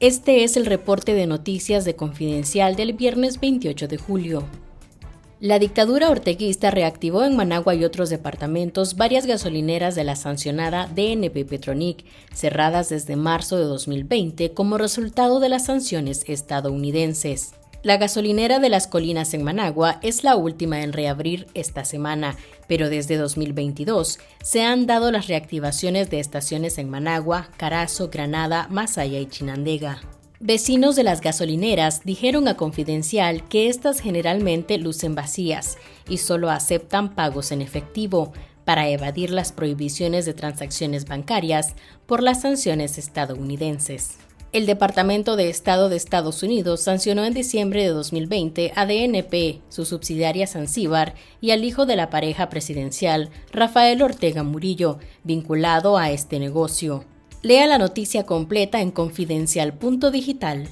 Este es el reporte de noticias de Confidencial del viernes 28 de julio. La dictadura orteguista reactivó en Managua y otros departamentos varias gasolineras de la sancionada DNP Petronic, cerradas desde marzo de 2020 como resultado de las sanciones estadounidenses. La gasolinera de las colinas en Managua es la última en reabrir esta semana, pero desde 2022 se han dado las reactivaciones de estaciones en Managua, Carazo, Granada, Masaya y Chinandega. Vecinos de las gasolineras dijeron a Confidencial que estas generalmente lucen vacías y solo aceptan pagos en efectivo para evadir las prohibiciones de transacciones bancarias por las sanciones estadounidenses. El Departamento de Estado de Estados Unidos sancionó en diciembre de 2020 a DNP, su subsidiaria Zanzíbar, y al hijo de la pareja presidencial, Rafael Ortega Murillo, vinculado a este negocio. Lea la noticia completa en confidencial.digital.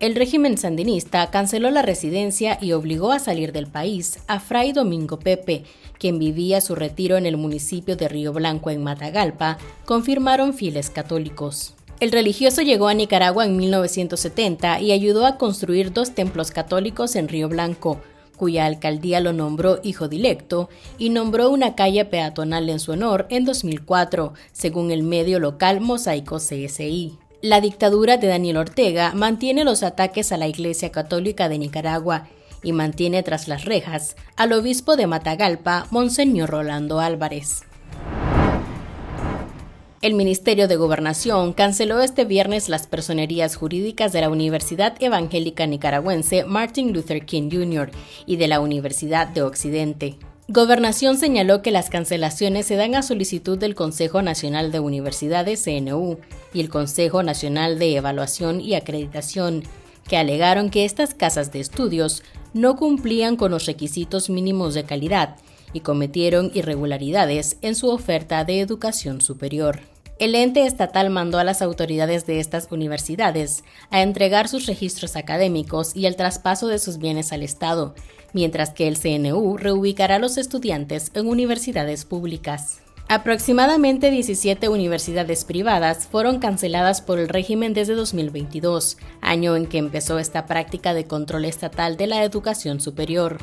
El régimen sandinista canceló la residencia y obligó a salir del país a Fray Domingo Pepe, quien vivía su retiro en el municipio de Río Blanco en Matagalpa, confirmaron fieles católicos. El religioso llegó a Nicaragua en 1970 y ayudó a construir dos templos católicos en Río Blanco, cuya alcaldía lo nombró hijo directo, y nombró una calle peatonal en su honor en 2004, según el medio local Mosaico CSI. La dictadura de Daniel Ortega mantiene los ataques a la Iglesia Católica de Nicaragua y mantiene tras las rejas al obispo de Matagalpa, Monseñor Rolando Álvarez. El Ministerio de Gobernación canceló este viernes las personerías jurídicas de la Universidad Evangélica Nicaragüense Martin Luther King Jr. y de la Universidad de Occidente. Gobernación señaló que las cancelaciones se dan a solicitud del Consejo Nacional de Universidades CNU y el Consejo Nacional de Evaluación y Acreditación, que alegaron que estas casas de estudios no cumplían con los requisitos mínimos de calidad y cometieron irregularidades en su oferta de educación superior. El ente estatal mandó a las autoridades de estas universidades a entregar sus registros académicos y el traspaso de sus bienes al Estado, mientras que el CNU reubicará a los estudiantes en universidades públicas. Aproximadamente 17 universidades privadas fueron canceladas por el régimen desde 2022, año en que empezó esta práctica de control estatal de la educación superior.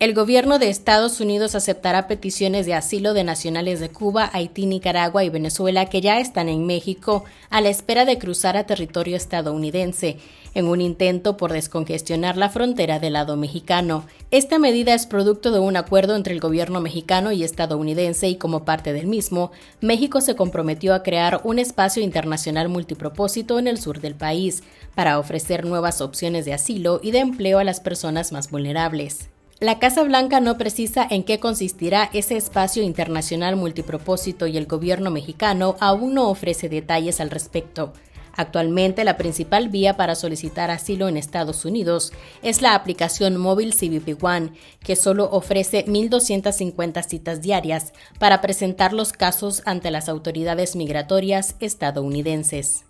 El gobierno de Estados Unidos aceptará peticiones de asilo de nacionales de Cuba, Haití, Nicaragua y Venezuela que ya están en México a la espera de cruzar a territorio estadounidense, en un intento por descongestionar la frontera del lado mexicano. Esta medida es producto de un acuerdo entre el gobierno mexicano y estadounidense y como parte del mismo, México se comprometió a crear un espacio internacional multipropósito en el sur del país para ofrecer nuevas opciones de asilo y de empleo a las personas más vulnerables. La Casa Blanca no precisa en qué consistirá ese espacio internacional multipropósito y el gobierno mexicano aún no ofrece detalles al respecto. Actualmente la principal vía para solicitar asilo en Estados Unidos es la aplicación móvil CBP One, que solo ofrece 1.250 citas diarias para presentar los casos ante las autoridades migratorias estadounidenses.